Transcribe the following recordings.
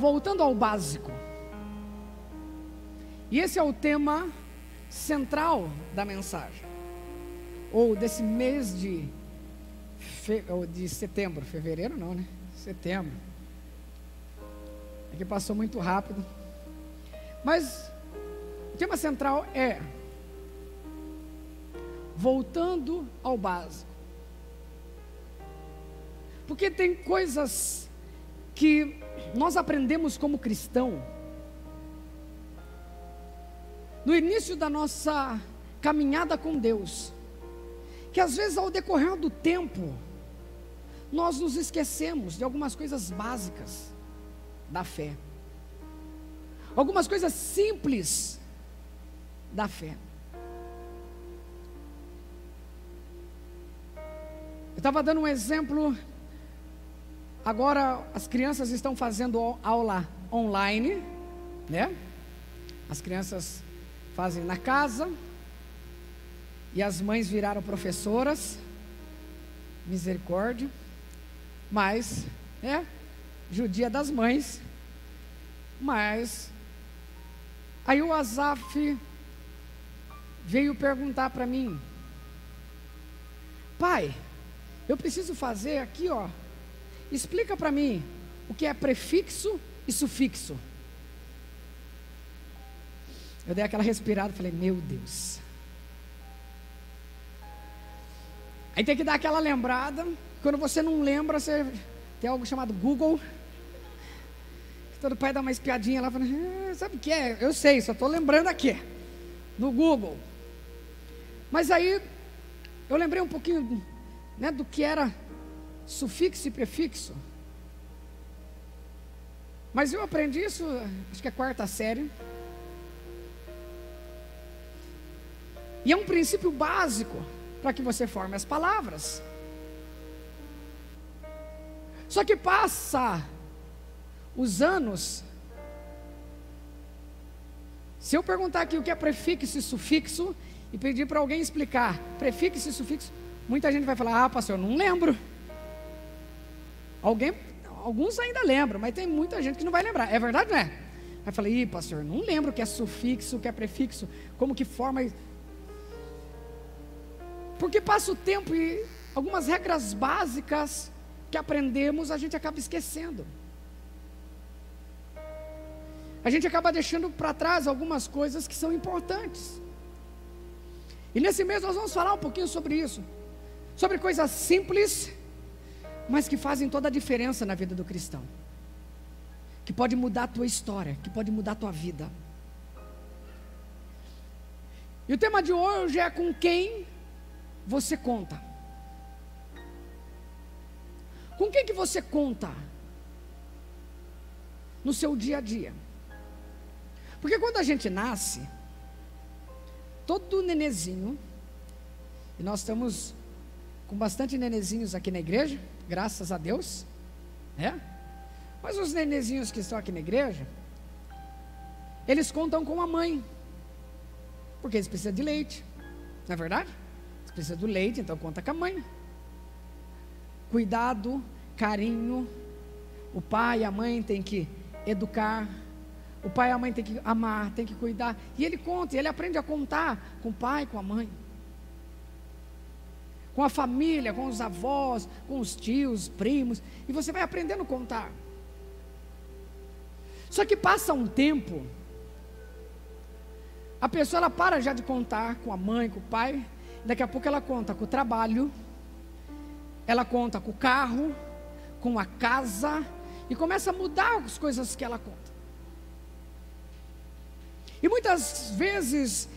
voltando ao básico. E esse é o tema central da mensagem, ou desse mês de, fe, de setembro, fevereiro não, né? Setembro. É que passou muito rápido. Mas o tema central é voltando ao básico. Porque tem coisas que nós aprendemos como cristão no início da nossa caminhada com Deus, que às vezes ao decorrer do tempo, nós nos esquecemos de algumas coisas básicas da fé, algumas coisas simples da fé. Eu estava dando um exemplo, agora as crianças estão fazendo aula online, né? As crianças fazem na casa, e as mães viraram professoras, misericórdia, mas, é, judia das mães, mas, aí o Azaf veio perguntar para mim, pai, eu preciso fazer aqui, ó, explica para mim o que é prefixo e sufixo. Eu dei aquela respirada e falei, meu Deus. Aí tem que dar aquela lembrada. Quando você não lembra, você tem algo chamado Google. Todo pai dá uma espiadinha lá, falando, ah, sabe o que é? Eu sei, só estou lembrando aqui, no Google. Mas aí, eu lembrei um pouquinho né, do que era sufixo e prefixo. Mas eu aprendi isso, acho que é quarta série. E é um princípio básico para que você forme as palavras. Só que passa os anos. Se eu perguntar aqui o que é prefixo e sufixo e pedir para alguém explicar prefixo e sufixo, muita gente vai falar: "Ah, pastor, eu não lembro". Alguém, alguns ainda lembram, mas tem muita gente que não vai lembrar. É verdade, não é? Aí falei: "Ih, pastor, não lembro o que é sufixo, o que é prefixo, como que forma porque passa o tempo e algumas regras básicas que aprendemos a gente acaba esquecendo. A gente acaba deixando para trás algumas coisas que são importantes. E nesse mês nós vamos falar um pouquinho sobre isso. Sobre coisas simples, mas que fazem toda a diferença na vida do cristão. Que pode mudar a tua história, que pode mudar a tua vida. E o tema de hoje é com quem você conta? Com quem que você conta no seu dia a dia? Porque quando a gente nasce, todo nenezinho, e nós estamos com bastante nenezinhos aqui na igreja, graças a Deus, né? Mas os nenezinhos que estão aqui na igreja, eles contam com a mãe, porque eles precisam de leite, não é verdade? Você precisa do leite, então conta com a mãe. Cuidado, carinho. O pai e a mãe têm que educar. O pai e a mãe têm que amar, têm que cuidar. E ele conta, e ele aprende a contar com o pai, com a mãe. Com a família, com os avós, com os tios, primos. E você vai aprendendo a contar. Só que passa um tempo, a pessoa ela para já de contar com a mãe, com o pai, Daqui a pouco ela conta com o trabalho, ela conta com o carro, com a casa, e começa a mudar as coisas que ela conta. E muitas vezes,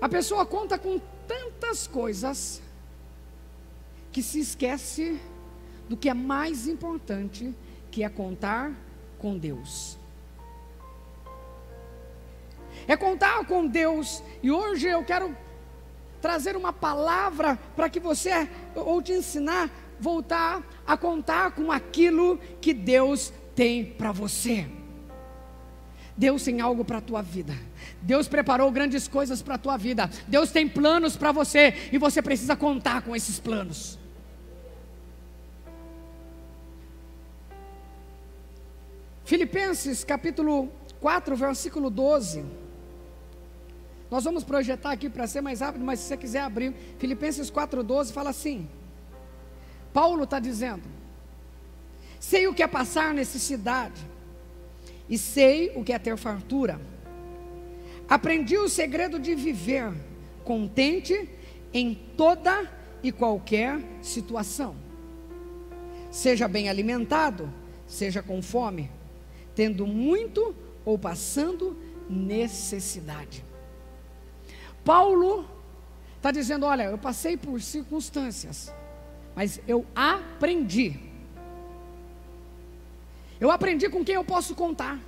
a pessoa conta com tantas coisas, que se esquece do que é mais importante, que é contar com Deus é contar com Deus. E hoje eu quero trazer uma palavra para que você, ou te ensinar, voltar a contar com aquilo que Deus tem para você. Deus tem algo para a tua vida. Deus preparou grandes coisas para a tua vida. Deus tem planos para você e você precisa contar com esses planos. Filipenses capítulo 4, versículo 12. Nós vamos projetar aqui para ser mais rápido, mas se você quiser abrir, Filipenses 4,12 fala assim: Paulo está dizendo: Sei o que é passar necessidade, e sei o que é ter fartura. Aprendi o segredo de viver contente em toda e qualquer situação. Seja bem alimentado, seja com fome, tendo muito ou passando necessidade. Paulo está dizendo: Olha, eu passei por circunstâncias, mas eu aprendi. Eu aprendi com quem eu posso contar.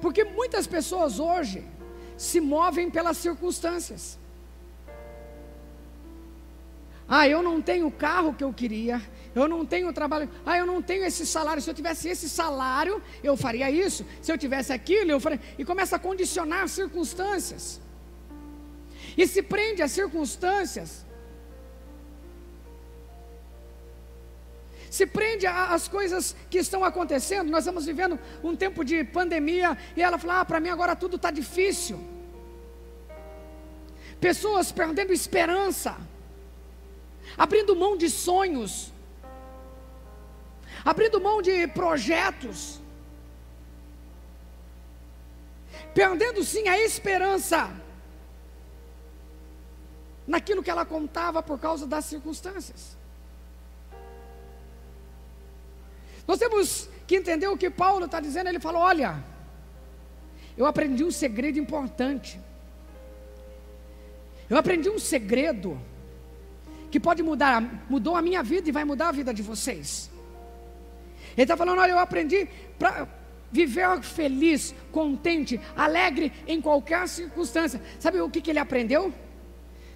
Porque muitas pessoas hoje se movem pelas circunstâncias. Ah, eu não tenho o carro que eu queria, eu não tenho o trabalho, ah, eu não tenho esse salário. Se eu tivesse esse salário, eu faria isso. Se eu tivesse aquilo, eu faria. E começa a condicionar circunstâncias. E se prende a circunstâncias. Se prende às coisas que estão acontecendo. Nós estamos vivendo um tempo de pandemia. E ela fala: ah, para mim agora tudo está difícil. Pessoas perdendo esperança abrindo mão de sonhos, abrindo mão de projetos, perdendo sim a esperança naquilo que ela contava por causa das circunstâncias. Nós temos que entender o que Paulo está dizendo. Ele falou: Olha, eu aprendi um segredo importante. Eu aprendi um segredo que pode mudar, mudou a minha vida e vai mudar a vida de vocês. Ele está falando: olha, eu aprendi para viver feliz, contente, alegre em qualquer circunstância. Sabe o que, que ele aprendeu?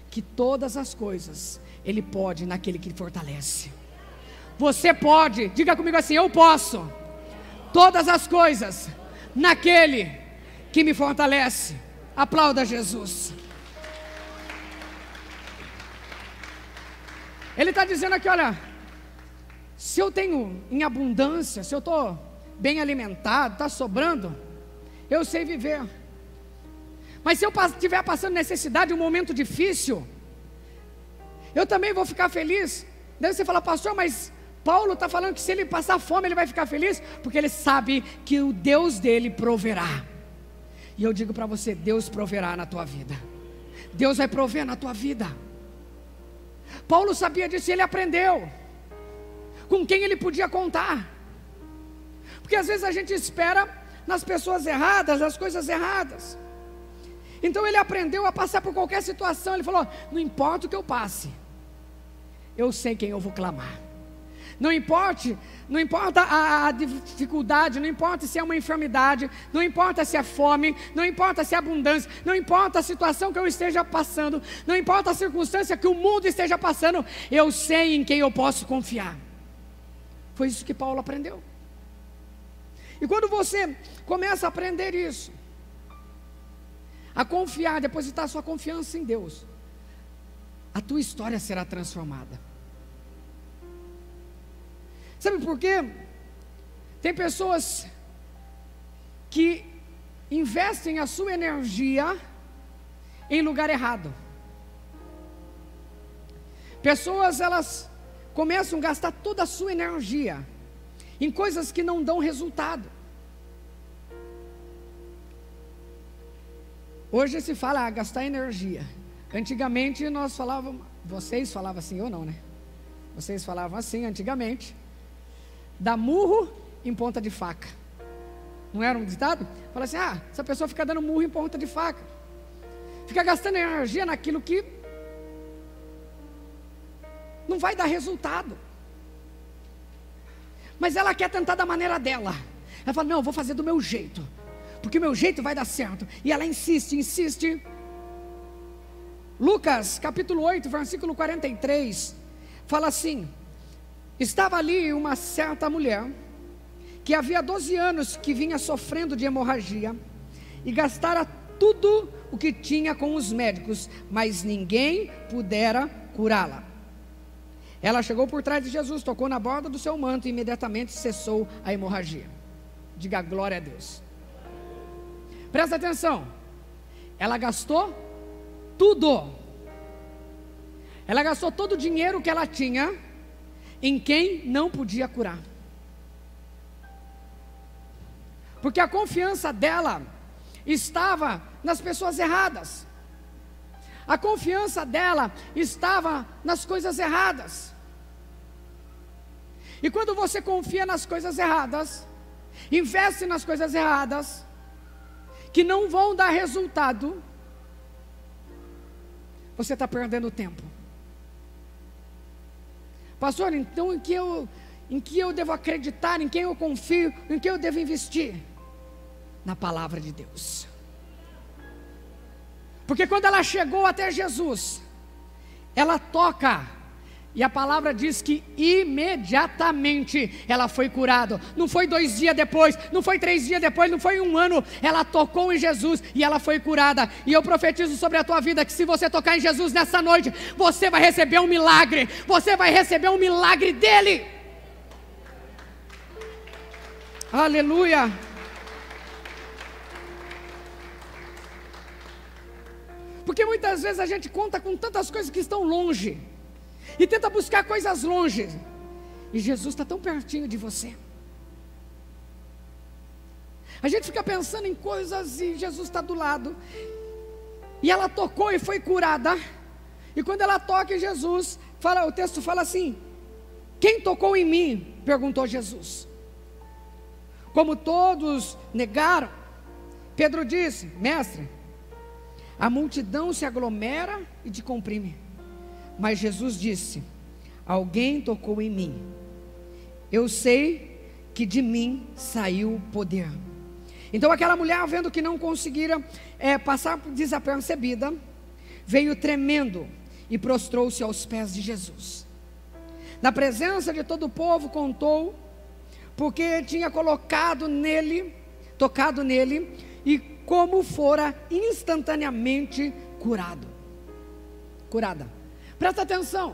Que todas as coisas ele pode naquele que fortalece. Você pode, diga comigo assim: eu posso. Todas as coisas naquele que me fortalece. Aplauda Jesus. Ele está dizendo aqui: olha, se eu tenho em abundância, se eu estou bem alimentado, está sobrando, eu sei viver. Mas se eu estiver passando necessidade, um momento difícil, eu também vou ficar feliz. Daí você fala, pastor, mas Paulo está falando que se ele passar fome, ele vai ficar feliz, porque ele sabe que o Deus dele proverá. E eu digo para você: Deus proverá na tua vida. Deus vai prover na tua vida. Paulo sabia disso ele aprendeu com quem ele podia contar. Porque às vezes a gente espera nas pessoas erradas, nas coisas erradas. Então ele aprendeu a passar por qualquer situação. Ele falou: não importa o que eu passe, eu sei quem eu vou clamar. Não importa, não importa a, a, dificuldade, não importa se é uma enfermidade, não importa se é fome, não importa se é abundância, não importa a situação que eu esteja passando, não importa a circunstância que o mundo esteja passando, eu sei em quem eu posso confiar. Foi isso que Paulo aprendeu. E quando você começa a aprender isso, a confiar, depositar sua confiança em Deus, a tua história será transformada. Sabe por quê? Tem pessoas que investem a sua energia em lugar errado. Pessoas elas começam a gastar toda a sua energia em coisas que não dão resultado. Hoje se fala ah, gastar energia. Antigamente nós falávamos, vocês falavam assim ou não, né? Vocês falavam assim antigamente dá murro em ponta de faca. Não era um ditado? Fala assim: ah, essa pessoa fica dando murro em ponta de faca. Fica gastando energia naquilo que não vai dar resultado. Mas ela quer tentar da maneira dela. Ela fala: não, eu vou fazer do meu jeito. Porque o meu jeito vai dar certo. E ela insiste, insiste. Lucas capítulo 8, versículo 43, fala assim: Estava ali uma certa mulher que havia 12 anos que vinha sofrendo de hemorragia e gastara tudo o que tinha com os médicos, mas ninguém pudera curá-la. Ela chegou por trás de Jesus, tocou na borda do seu manto e imediatamente cessou a hemorragia. Diga glória a Deus. Presta atenção. Ela gastou tudo. Ela gastou todo o dinheiro que ela tinha em quem não podia curar. Porque a confiança dela estava nas pessoas erradas. A confiança dela estava nas coisas erradas. E quando você confia nas coisas erradas, investe nas coisas erradas, que não vão dar resultado, você está perdendo tempo. Pastor, então em que, eu, em que eu devo acreditar, em quem eu confio, em que eu devo investir? Na palavra de Deus. Porque quando ela chegou até Jesus, ela toca e a palavra diz que imediatamente ela foi curada. Não foi dois dias depois, não foi três dias depois, não foi um ano. Ela tocou em Jesus e ela foi curada. E eu profetizo sobre a tua vida que se você tocar em Jesus nessa noite, você vai receber um milagre. Você vai receber um milagre dele. Aleluia. Porque muitas vezes a gente conta com tantas coisas que estão longe e tenta buscar coisas longe. E Jesus está tão pertinho de você. A gente fica pensando em coisas e Jesus está do lado. E ela tocou e foi curada. E quando ela toca em Jesus, fala, o texto fala assim: Quem tocou em mim? perguntou Jesus. Como todos negaram, Pedro disse: Mestre, a multidão se aglomera e te comprime. Mas Jesus disse: Alguém tocou em mim. Eu sei que de mim saiu poder. Então aquela mulher, vendo que não conseguira é, passar desapercebida, veio tremendo e prostrou-se aos pés de Jesus. Na presença de todo o povo, contou, porque tinha colocado nele, tocado nele, e como fora instantaneamente curado. Curada. Presta atenção.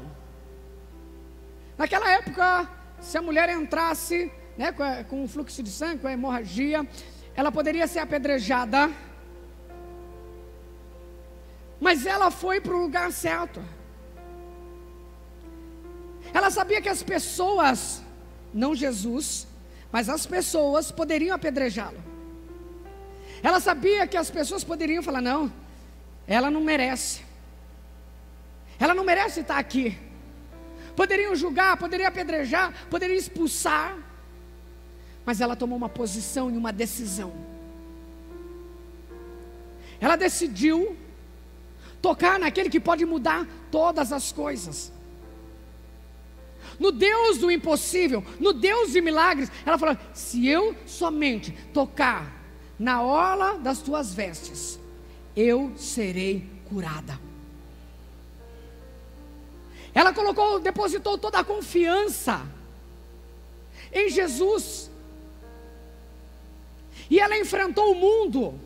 Naquela época, se a mulher entrasse né, com, um fluxo de sangue, com a hemorragia, ela poderia ser apedrejada. Mas ela foi para o lugar certo. Ela sabia que as pessoas, não Jesus, mas as pessoas poderiam apedrejá-lo. Ela sabia que as pessoas poderiam falar: não, ela não merece. Ela não merece estar aqui. Poderiam julgar, poderiam apedrejar, poderiam expulsar. Mas ela tomou uma posição e uma decisão. Ela decidiu tocar naquele que pode mudar todas as coisas. No Deus do impossível, no Deus de milagres, ela falou: se eu somente tocar na orla das tuas vestes, eu serei curada. Ela colocou, depositou toda a confiança em Jesus. E ela enfrentou o mundo.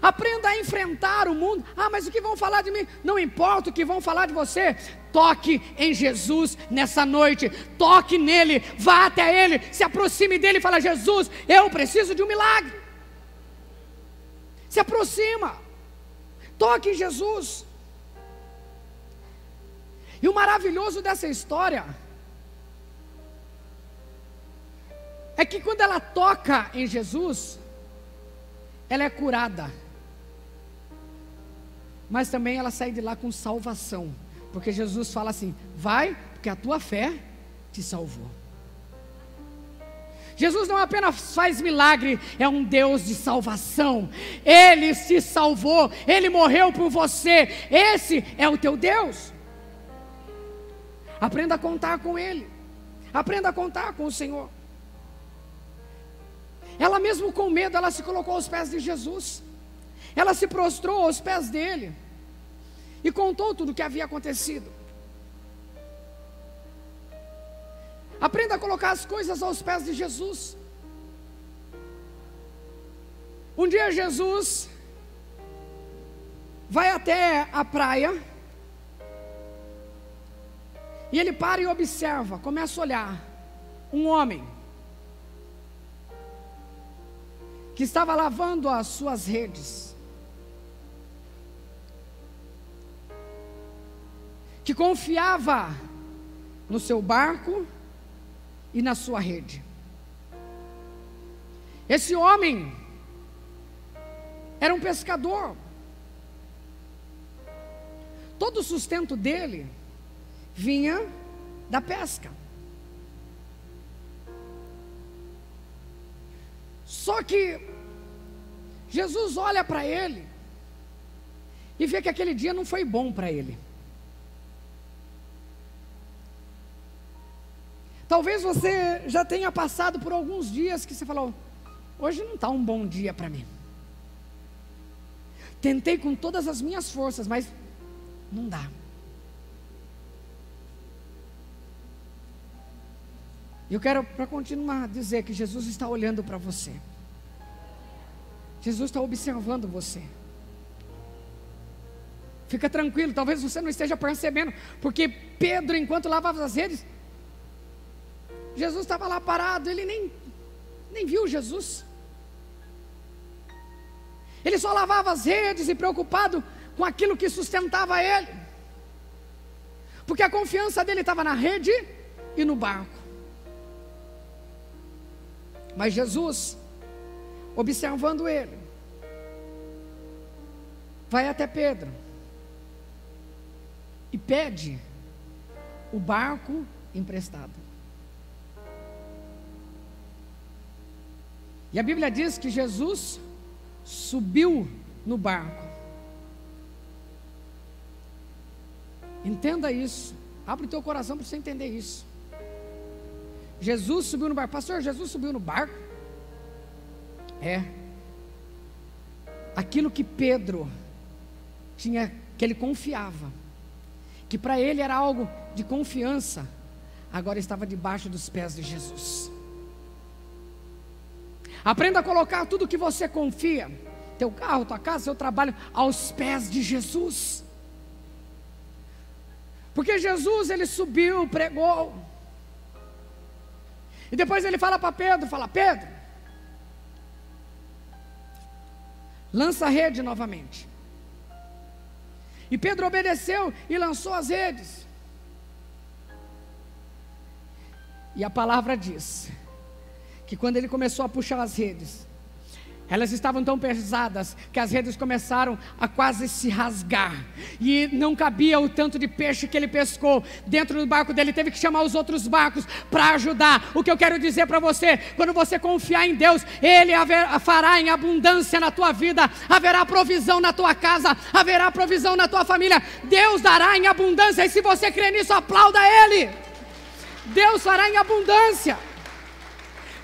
Aprenda a enfrentar o mundo. Ah, mas o que vão falar de mim? Não importa o que vão falar de você. Toque em Jesus nessa noite. Toque nele. Vá até ele. Se aproxime dele e fala: Jesus, eu preciso de um milagre. Se aproxima. Toque em Jesus. E o maravilhoso dessa história é que quando ela toca em Jesus, ela é curada. Mas também ela sai de lá com salvação. Porque Jesus fala assim: vai, porque a tua fé te salvou. Jesus não apenas faz milagre, é um Deus de salvação. Ele se salvou, ele morreu por você. Esse é o teu Deus. Aprenda a contar com ele. Aprenda a contar com o Senhor. Ela mesmo com medo, ela se colocou aos pés de Jesus. Ela se prostrou aos pés dele e contou tudo o que havia acontecido. Aprenda a colocar as coisas aos pés de Jesus. Um dia Jesus vai até a praia e ele para e observa, começa a olhar. um homem que estava lavando as suas redes, que confiava no seu barco e na sua rede. Esse homem era um pescador. Todo o sustento dele vinha da pesca. Só que Jesus olha para ele e vê que aquele dia não foi bom para ele. Talvez você já tenha passado por alguns dias que você falou: hoje não está um bom dia para mim. Tentei com todas as minhas forças, mas não dá. Eu quero, para continuar, dizer que Jesus está olhando para você. Jesus está observando você. Fica tranquilo, talvez você não esteja percebendo, porque Pedro, enquanto lavava as redes, Jesus estava lá parado, ele nem, nem viu Jesus. Ele só lavava as redes e preocupado com aquilo que sustentava ele. Porque a confiança dele estava na rede e no barco. Mas Jesus, observando ele, vai até Pedro e pede o barco emprestado. E a Bíblia diz que Jesus subiu no barco. Entenda isso. Abre o teu coração para você entender isso. Jesus subiu no barco. Pastor, Jesus subiu no barco? É. Aquilo que Pedro tinha, que ele confiava, que para ele era algo de confiança, agora estava debaixo dos pés de Jesus. Aprenda a colocar tudo que você confia, teu carro, tua casa, seu trabalho, aos pés de Jesus. Porque Jesus ele subiu, pregou, e depois ele fala para Pedro, fala, Pedro, lança a rede novamente. E Pedro obedeceu e lançou as redes. E a palavra diz que quando ele começou a puxar as redes, elas estavam tão pesadas que as redes começaram a quase se rasgar. E não cabia o tanto de peixe que ele pescou. Dentro do barco dele, teve que chamar os outros barcos para ajudar. O que eu quero dizer para você: quando você confiar em Deus, Ele haver, fará em abundância na tua vida, haverá provisão na tua casa, haverá provisão na tua família. Deus dará em abundância. E se você crê nisso, aplauda Ele. Deus fará em abundância.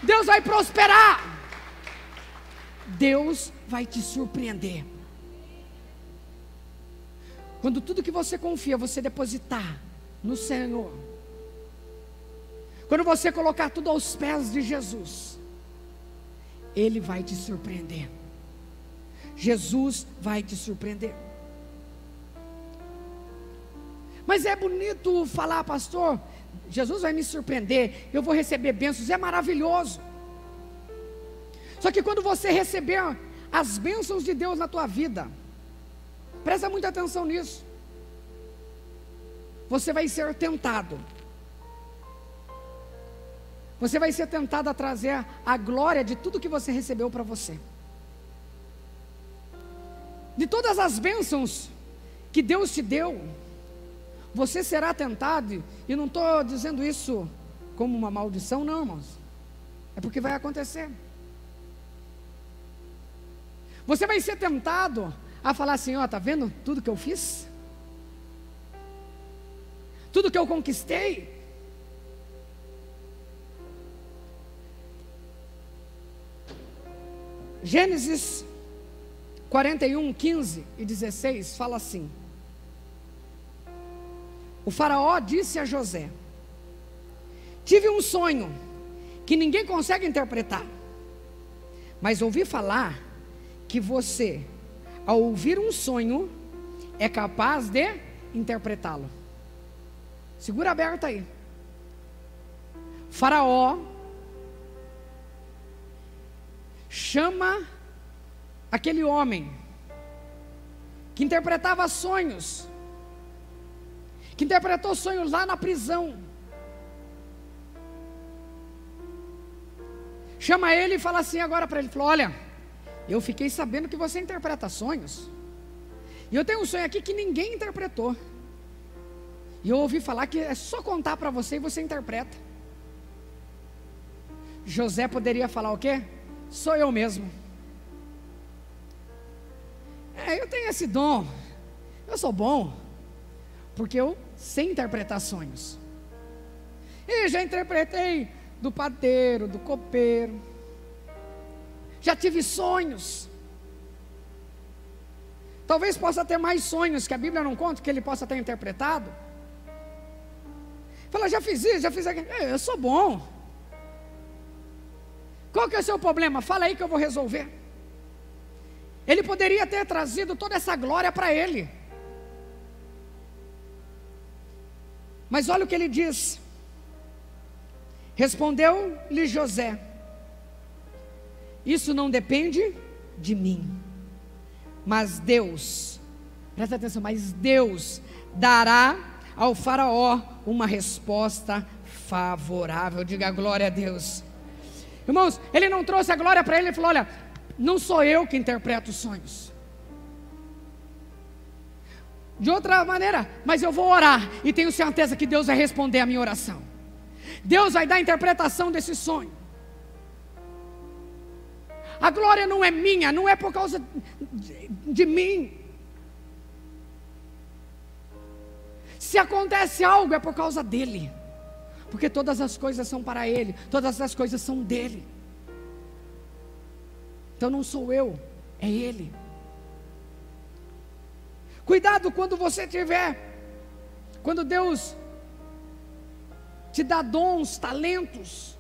Deus vai prosperar. Deus vai te surpreender. Quando tudo que você confia, você depositar no Senhor. Quando você colocar tudo aos pés de Jesus, Ele vai te surpreender. Jesus vai te surpreender. Mas é bonito falar, pastor. Jesus vai me surpreender. Eu vou receber bênçãos. É maravilhoso. Só que quando você receber as bênçãos de Deus na tua vida, presta muita atenção nisso. Você vai ser tentado. Você vai ser tentado a trazer a glória de tudo que você recebeu para você. De todas as bênçãos que Deus te deu, você será tentado, e não estou dizendo isso como uma maldição, não, irmãos. É porque vai acontecer. Você vai ser tentado a falar assim: ó, tá vendo tudo que eu fiz? Tudo que eu conquistei? Gênesis 41, 15 e 16 fala assim: O Faraó disse a José: Tive um sonho que ninguém consegue interpretar, mas ouvi falar que você, ao ouvir um sonho, é capaz de interpretá-lo. Segura aberto aí. Faraó chama aquele homem que interpretava sonhos, que interpretou sonhos lá na prisão. Chama ele e fala assim agora para ele: falou, Olha, eu fiquei sabendo que você interpreta sonhos. E eu tenho um sonho aqui que ninguém interpretou. E eu ouvi falar que é só contar para você e você interpreta. José poderia falar o quê? Sou eu mesmo. É, eu tenho esse dom. Eu sou bom. Porque eu sei interpretar sonhos. E já interpretei do padeiro, do copeiro. Já tive sonhos. Talvez possa ter mais sonhos que a Bíblia não conta, que ele possa ter interpretado. Fala, já fiz isso, já fiz aquilo. É, eu sou bom. Qual que é o seu problema? Fala aí que eu vou resolver. Ele poderia ter trazido toda essa glória para ele. Mas olha o que ele diz. Respondeu-lhe José: Isso não depende de mim, mas Deus, presta atenção, mas Deus dará ao Faraó uma resposta favorável. Diga glória a Deus. Irmãos, ele não trouxe a glória para ele, ele falou: Olha, não sou eu que interpreto os sonhos. De outra maneira, mas eu vou orar e tenho certeza que Deus vai responder a minha oração. Deus vai dar a interpretação desse sonho. A glória não é minha, não é por causa de, de mim. Se acontece algo, é por causa dele. Porque todas as coisas são para ele, todas as coisas são dele. Então não sou eu, é ele. Cuidado quando você tiver, quando Deus te dá dons, talentos.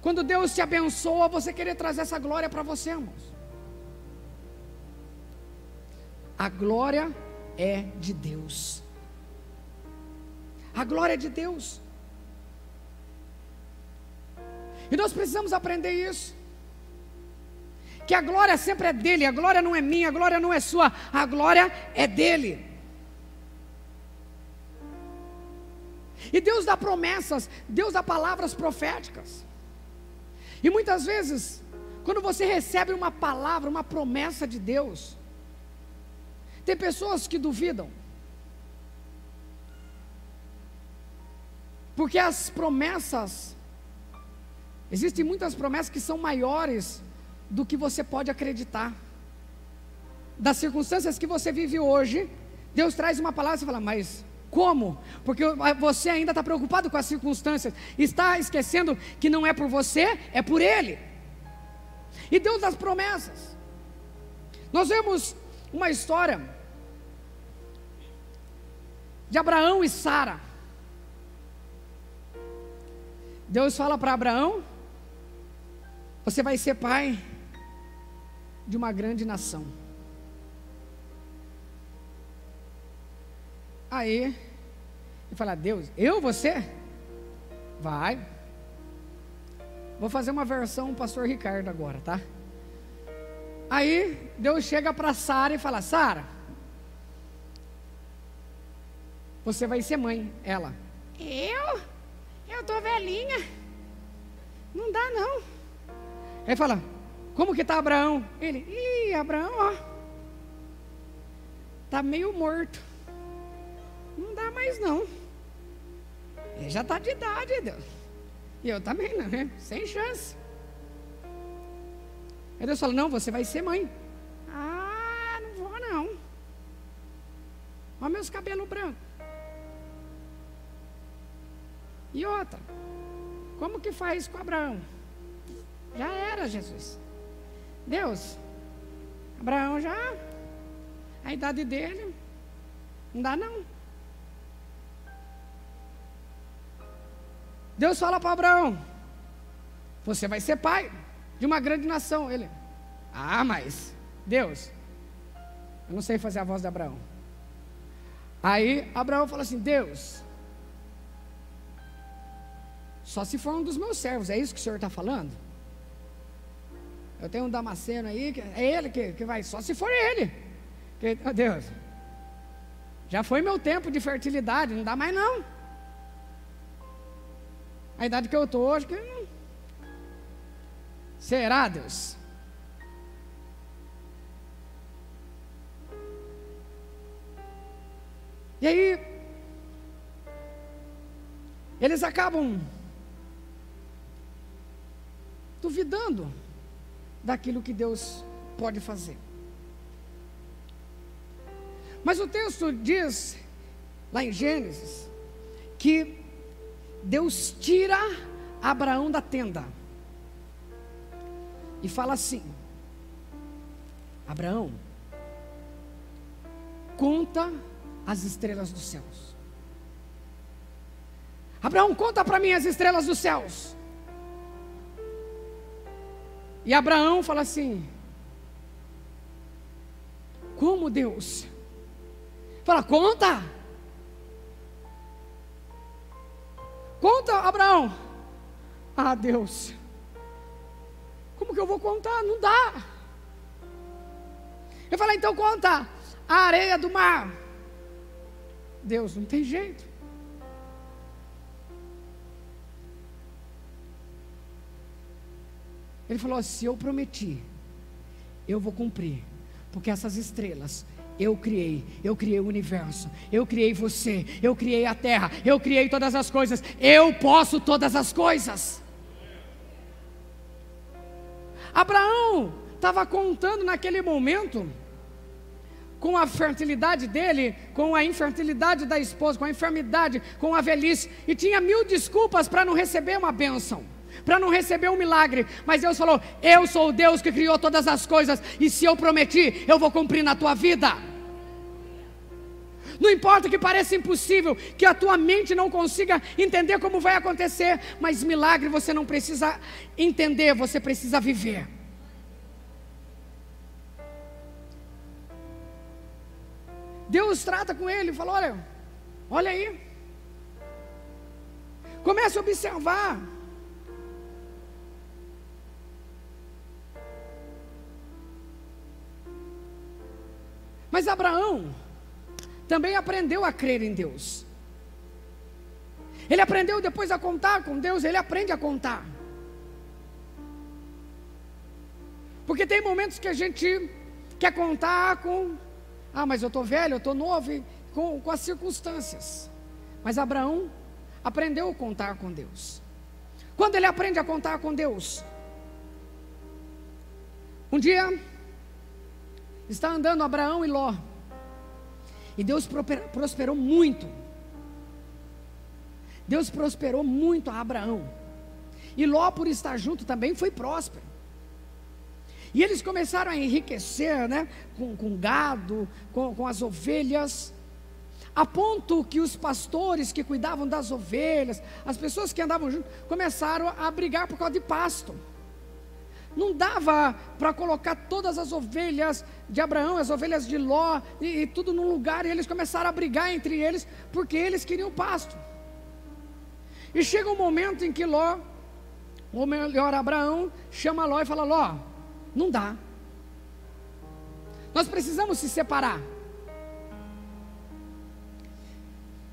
Quando Deus te abençoa, você querer trazer essa glória para você, irmãos. A glória é de Deus. A glória é de Deus. E nós precisamos aprender isso. Que a glória sempre é dele, a glória não é minha, a glória não é sua, a glória é dele. E Deus dá promessas, Deus dá palavras proféticas. E muitas vezes, quando você recebe uma palavra, uma promessa de Deus, tem pessoas que duvidam. Porque as promessas, existem muitas promessas que são maiores do que você pode acreditar. Das circunstâncias que você vive hoje, Deus traz uma palavra e fala, mas como? Porque você ainda está preocupado com as circunstâncias, está esquecendo que não é por você, é por Ele. E Deus das promessas. Nós vemos uma história de Abraão e Sara. Deus fala para Abraão: Você vai ser pai de uma grande nação. Aí, ele fala, Deus, eu, você? Vai. Vou fazer uma versão pastor Ricardo agora, tá? Aí, Deus chega para Sara e fala, Sara, você vai ser mãe. Ela, eu? Eu tô velhinha. Não dá não. Aí fala, como que tá Abraão? Ele, ih, Abraão, ó. Tá meio morto. Não dá mais não. Ele já está de idade, Deus. E eu também, não, né? Sem chance. Aí Deus fala, não, você vai ser mãe. Ah, não vou não. Olha meus cabelos brancos. E outra, como que faz com Abraão? Já era, Jesus. Deus, Abraão já, a idade dele, não dá não. Deus fala para Abraão: Você vai ser pai de uma grande nação. Ele, ah, mas Deus, eu não sei fazer a voz de Abraão. Aí Abraão fala assim: Deus, Só se for um dos meus servos, é isso que o senhor está falando? Eu tenho um Damasceno aí, que é ele que, que vai, só se for ele. Que, oh Deus, já foi meu tempo de fertilidade, não dá mais não. A idade que eu estou hoje, que não. Será, Deus? E aí, eles acabam duvidando daquilo que Deus pode fazer. Mas o texto diz, lá em Gênesis, que Deus tira Abraão da tenda e fala assim: Abraão, conta as estrelas dos céus. Abraão, conta para mim as estrelas dos céus. E Abraão fala assim: Como Deus? Fala, conta. Conta, Abraão. Ah, Deus. Como que eu vou contar? Não dá. Eu falei, então conta a areia do mar. Deus, não tem jeito. Ele falou: se eu prometi, eu vou cumprir, porque essas estrelas eu criei, eu criei o universo, eu criei você, eu criei a terra, eu criei todas as coisas, eu posso todas as coisas. Abraão estava contando naquele momento com a fertilidade dele, com a infertilidade da esposa, com a enfermidade, com a velhice, e tinha mil desculpas para não receber uma bênção, para não receber um milagre, mas Deus falou: Eu sou o Deus que criou todas as coisas, e se eu prometi, eu vou cumprir na tua vida. Não importa que pareça impossível, que a tua mente não consiga entender como vai acontecer, mas milagre você não precisa entender, você precisa viver. Deus trata com ele fala: olha, olha aí. Comece a observar. Mas Abraão também aprendeu a crer em Deus. Ele aprendeu depois a contar com Deus, ele aprende a contar. Porque tem momentos que a gente quer contar com ah, mas eu estou velho, eu estou novo, com, com as circunstâncias. Mas Abraão aprendeu a contar com Deus. Quando ele aprende a contar com Deus, um dia está andando Abraão e Ló, e Deus prosperou muito. Deus prosperou muito a Abraão. E Ló, por estar junto, também foi próspero. E eles começaram a enriquecer né, com, com gado, com, com as ovelhas, a ponto que os pastores que cuidavam das ovelhas, as pessoas que andavam junto, começaram a brigar por causa de pasto. Não dava para colocar todas as ovelhas de Abraão, as ovelhas de Ló, e, e, tudo num lugar, e eles começaram a brigar entre eles, porque eles queriam pasto. E chega um momento em que Ló, ou melhor, Abraão, chama Ló e fala: Ló, não dá. Nós precisamos se separar.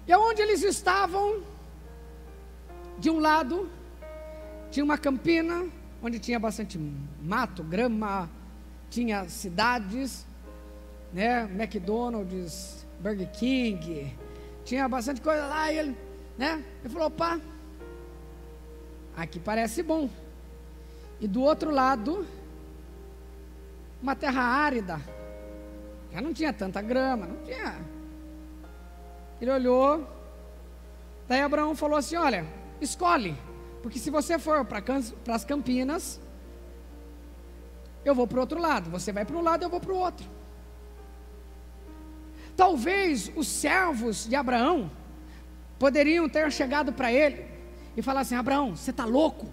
E aonde eles estavam, de um lado, tinha uma campina, onde tinha bastante mato, grama, tinha cidades, né, McDonald's, Burger King, tinha bastante coisa lá, e ele, né, ele falou, opa, aqui parece bom. E do outro lado, uma terra árida. Já não tinha tanta grama, não tinha. Ele olhou. Daí Abraão falou assim: Olha, escolhe, porque se você for para as Campinas, eu vou para o outro lado. Você vai para um lado, eu vou para o outro. Talvez os servos de Abraão poderiam ter chegado para ele e falar assim: Abraão, você está louco?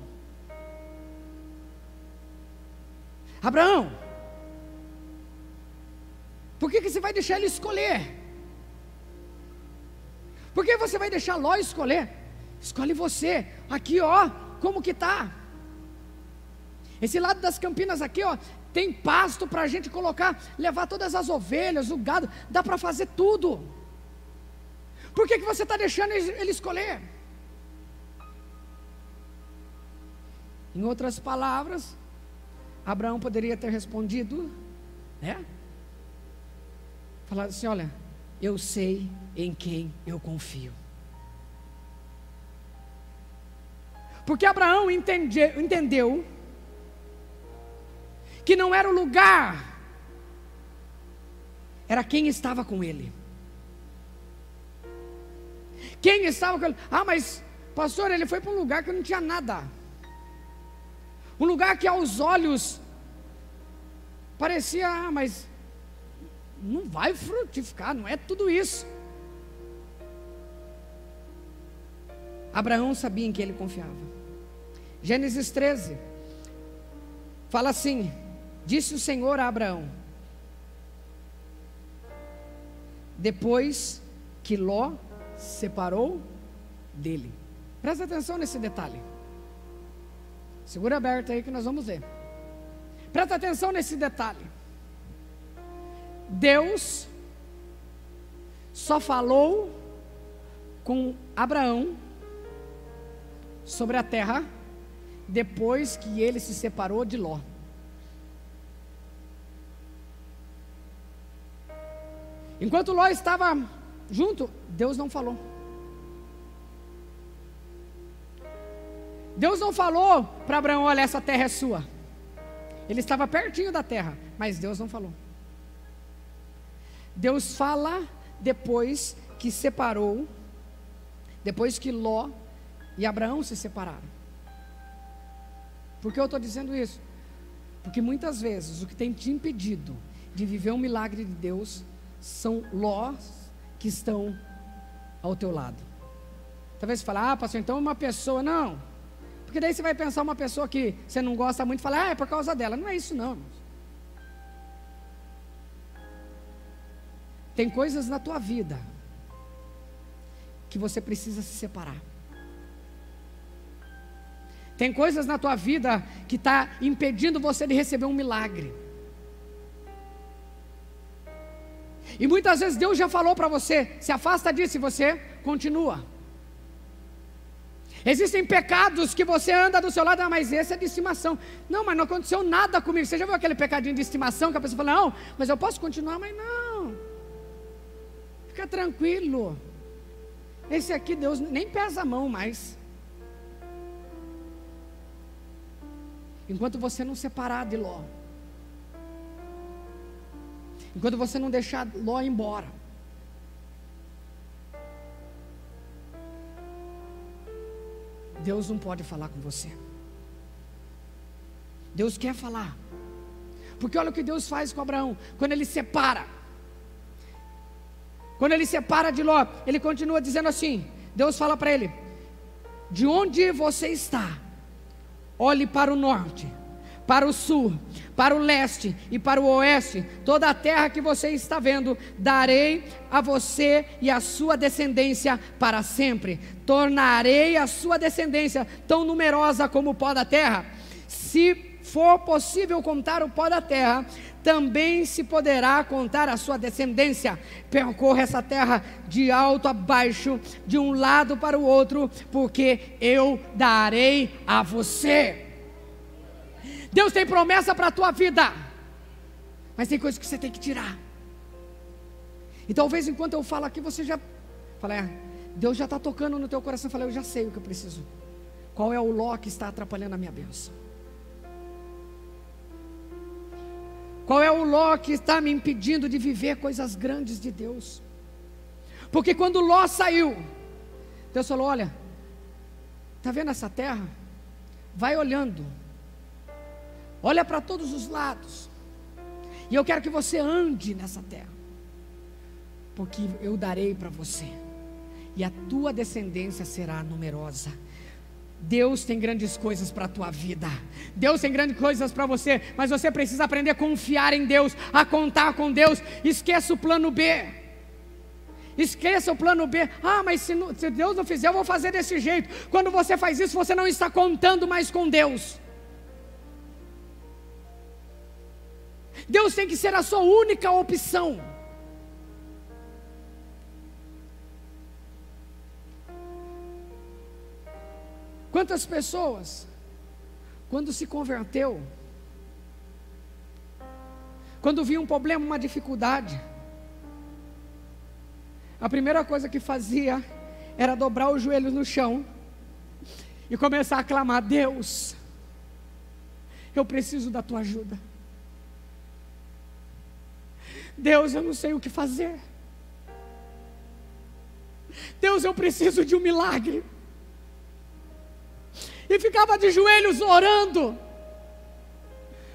Abraão, por que, que você vai deixar ele escolher? Por que você vai deixar Ló escolher? Escolhe você. Aqui, ó, como que tá? Esse lado das Campinas aqui, ó, tem pasto para a gente colocar, levar todas as ovelhas, o gado, dá para fazer tudo. Por que, que você está deixando ele escolher? Em outras palavras, Abraão poderia ter respondido, né? Falado assim: olha, eu sei em quem eu confio. Porque Abraão entende, entendeu que não era o lugar, era quem estava com ele. Quem estava com ele? Ah, mas, pastor, ele foi para um lugar que não tinha nada. Um lugar que aos olhos parecia, ah, mas não vai frutificar, não é tudo isso. Abraão sabia em que ele confiava. Gênesis 13 fala assim: Disse o Senhor a Abraão, depois que Ló separou dele. Presta atenção nesse detalhe. Segura aberto aí que nós vamos ler. Presta atenção nesse detalhe. Deus só falou com Abraão sobre a terra depois que ele se separou de Ló. Enquanto Ló estava junto, Deus não falou. Deus não falou para Abraão: olha, essa terra é sua. Ele estava pertinho da terra, mas Deus não falou. Deus fala depois que separou, depois que Ló e Abraão se separaram. Por que eu estou dizendo isso? Porque muitas vezes o que tem te impedido de viver um milagre de Deus são Lós que estão ao teu lado. Talvez você fale, ah, pastor, então uma pessoa, não. Porque daí você vai pensar uma pessoa que você não gosta muito e fala, ah, é por causa dela. Não é isso não. Tem coisas na tua vida que você precisa se separar. Tem coisas na tua vida que está impedindo você de receber um milagre. E muitas vezes Deus já falou para você: se afasta disso e você continua. Existem pecados que você anda do seu lado, ah, mas esse é de estimação. Não, mas não aconteceu nada comigo. Você já viu aquele pecadinho de estimação que a pessoa fala, não, mas eu posso continuar, mas não. Fica tranquilo. Esse aqui Deus nem pesa a mão mais. Enquanto você não separar de Ló. Enquanto você não deixar Ló embora. Deus não pode falar com você. Deus quer falar. Porque olha o que Deus faz com Abraão. Quando ele separa. Quando ele separa de Ló, ele continua dizendo assim: Deus fala para ele: De onde você está, olhe para o norte para o sul, para o leste e para o oeste, toda a terra que você está vendo, darei a você e a sua descendência para sempre. Tornarei a sua descendência tão numerosa como o pó da terra. Se for possível contar o pó da terra, também se poderá contar a sua descendência. Percorra essa terra de alto a baixo, de um lado para o outro, porque eu darei a você. Deus tem promessa para a tua vida, mas tem coisas que você tem que tirar. E talvez enquanto eu falo aqui, você já fala, é, Deus já está tocando no teu coração. Falei, eu já sei o que eu preciso. Qual é o ló que está atrapalhando a minha bênção? Qual é o ló que está me impedindo de viver coisas grandes de Deus? Porque quando Ló saiu, Deus falou: Olha, está vendo essa terra? Vai olhando, olha para todos os lados, e eu quero que você ande nessa terra, porque eu darei para você, e a tua descendência será numerosa. Deus tem grandes coisas para a tua vida. Deus tem grandes coisas para você, mas você precisa aprender a confiar em Deus, a contar com Deus. Esqueça o plano B. Esqueça o plano B. Ah, mas se, não, se, Deus não fizer, eu vou fazer desse jeito. Quando você faz isso, você não está contando mais com Deus. Deus tem que ser a sua única opção. Quantas pessoas, quando se converteu, quando via um problema, uma dificuldade, a primeira coisa que fazia era dobrar os joelhos no chão e começar a clamar: Deus, eu preciso da tua ajuda. Deus, eu não sei o que fazer. Deus, eu preciso de um milagre. E ficava de joelhos orando,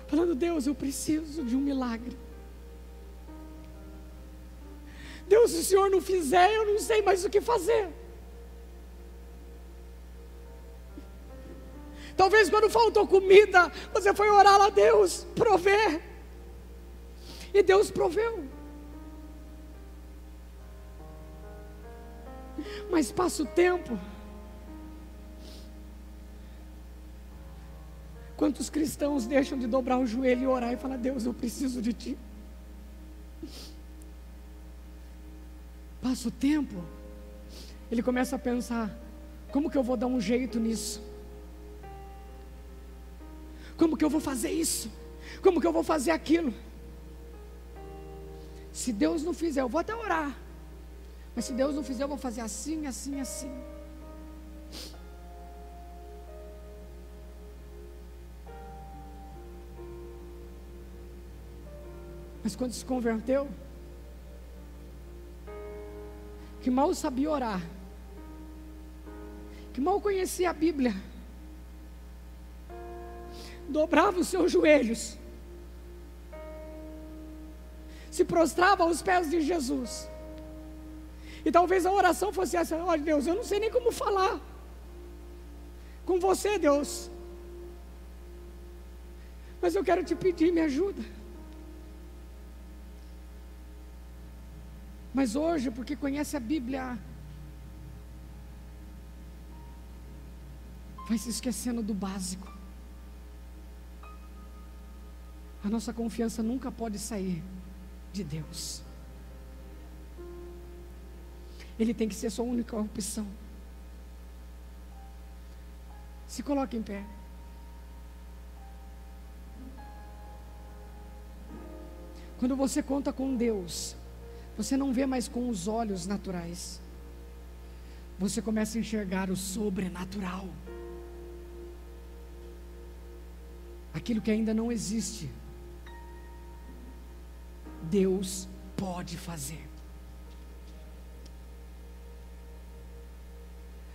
falando: Deus, eu preciso de um milagre. Deus, se o Senhor não fizer, eu não sei mais o que fazer. Talvez quando faltou comida, você foi orar lá, Deus, prover. E Deus proveu. Mas passa o tempo. Quantos cristãos deixam de dobrar o joelho e orar e falar: Deus, eu preciso de Ti. Passa o tempo, ele começa a pensar: como que eu vou dar um jeito nisso? Como que eu vou fazer isso? Como que eu vou fazer aquilo? Se Deus não fizer, eu vou até orar. Mas se Deus não fizer, eu vou fazer assim, assim, assim. Mas quando se converteu, que mal sabia orar, que mal conhecia a Bíblia, dobrava os seus joelhos, se prostrava aos pés de Jesus. E talvez a oração fosse essa: olha, Deus, eu não sei nem como falar com você, Deus, mas eu quero te pedir, me ajuda. Mas hoje, porque conhece a Bíblia, vai se esquecendo do básico. A nossa confiança nunca pode sair de Deus. Ele tem que ser sua única opção. Se coloque em pé. Quando você conta com Deus, você não vê mais com os olhos naturais. Você começa a enxergar o sobrenatural. Aquilo que ainda não existe. Deus pode fazer.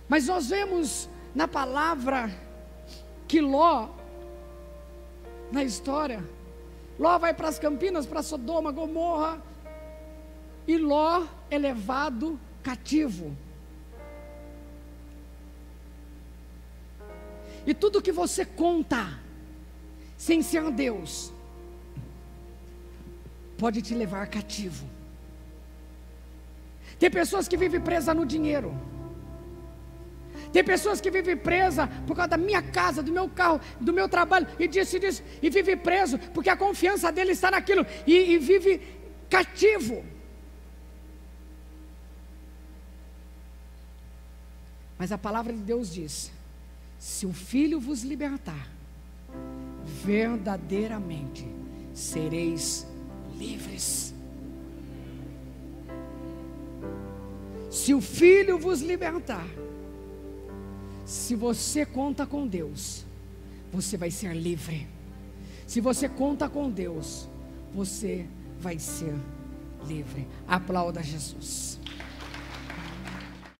Mas nós vemos na palavra que Ló, na história, Ló vai para as Campinas, para Sodoma, Gomorra, e Ló é levado cativo. E tudo que você conta, sem ser Deus, pode te levar cativo. Tem pessoas que vivem presas no dinheiro. Tem pessoas que vivem presas por causa da minha casa, do meu carro, do meu trabalho, e disso e disso, e vive preso, porque a confiança dele está naquilo, e, e vive cativo. Mas a palavra de Deus diz: se o Filho vos libertar, verdadeiramente sereis livres. Se o Filho vos libertar, se você conta com Deus, você vai ser livre. Se você conta com Deus, você vai ser livre. Aplauda Jesus.